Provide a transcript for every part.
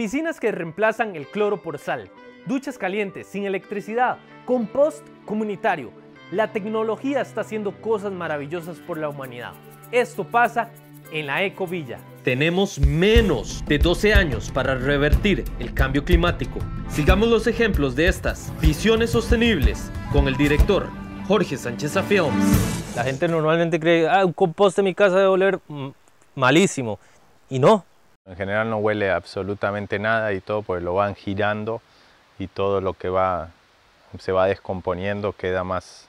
Piscinas que reemplazan el cloro por sal, duchas calientes, sin electricidad, compost comunitario. La tecnología está haciendo cosas maravillosas por la humanidad. Esto pasa en la Ecovilla. Tenemos menos de 12 años para revertir el cambio climático. Sigamos los ejemplos de estas visiones sostenibles con el director Jorge Sánchez Films. La gente normalmente cree, ah, un compost en mi casa debe oler mm, malísimo. Y no. En general no huele absolutamente nada y todo porque lo van girando y todo lo que va se va descomponiendo queda más,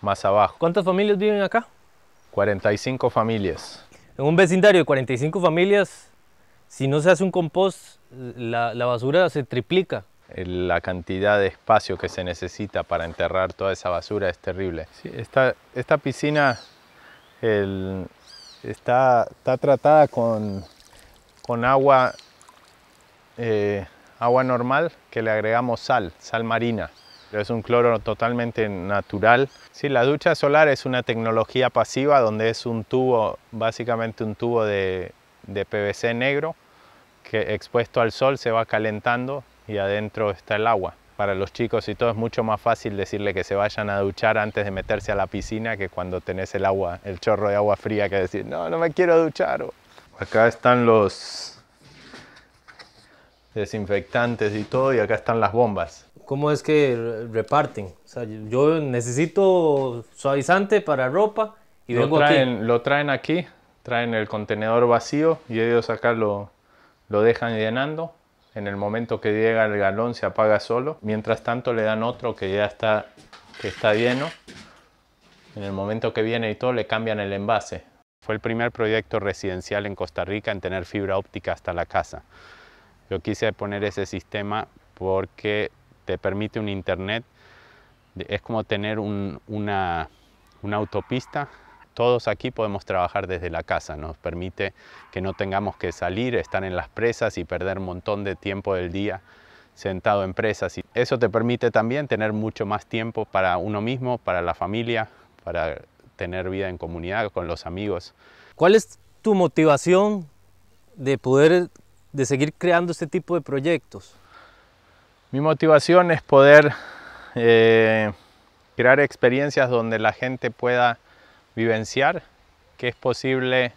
más abajo. ¿Cuántas familias viven acá? 45 familias. En un vecindario de 45 familias, si no se hace un compost, la, basura se triplica. La cantidad de espacio que se necesita para enterrar toda esa basura es terrible. esta, esta, piscina está, está, tratada con, con agua, eh, agua normal que le agregamos sal, sal marina. Es un cloro totalmente natural. Sí, la ducha solar es una tecnología pasiva donde es un tubo, básicamente un tubo de, PVC negro que expuesto al sol se va calentando y adentro está el agua. Para los chicos y todo es mucho más fácil decirle que se vayan a duchar antes de meterse a la piscina que cuando tenés el agua, el chorro de agua fría que decir, no, no me quiero duchar. Acá están los desinfectantes y todo y acá están las bombas. ¿Cómo es que reparten? O sea, yo necesito suavizante para ropa y lo vengo traen, aquí. Lo traen aquí, traen el contenedor vacío y ellos acá lo, lo dejan llenando. En el momento que llega el galón se apaga solo. Mientras tanto le dan otro que ya está, que está lleno. En el momento que viene y todo le cambian el envase. Fue el primer proyecto residencial en Costa Rica en tener fibra óptica hasta la casa. Yo quise poner ese sistema porque te permite un internet, es como tener una, autopista. Todos aquí podemos trabajar desde la casa, nos permite que no tengamos que salir, estar en las presas y perder un montón de tiempo del día sentado en presas. Y eso te permite también tener mucho más tiempo para uno mismo, para la familia, para tener vida en comunidad con los amigos. ¿Cuál es tu motivación de poder, de seguir creando este tipo de proyectos? Mi motivación es poder eh, crear experiencias donde la gente pueda vivenciar que es posible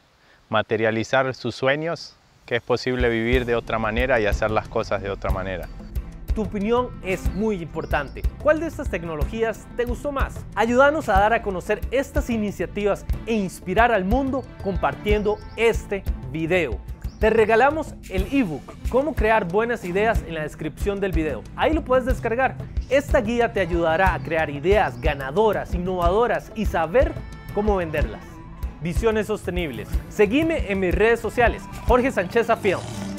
materializar sus sueños, que es posible vivir de otra manera y hacer las cosas de otra manera. Tu opinión es muy importante. ¿Cuál de estas tecnologías te gustó más? Ayúdanos a dar a conocer estas iniciativas e inspirar al mundo compartiendo este video. Te regalamos el ebook Cómo crear buenas ideas en la descripción del video. Ahí lo puedes descargar. Esta guía te ayudará a crear ideas ganadoras, innovadoras y saber cómo venderlas. Visiones sostenibles. Seguime en mis redes sociales. Jorge Sánchez Films.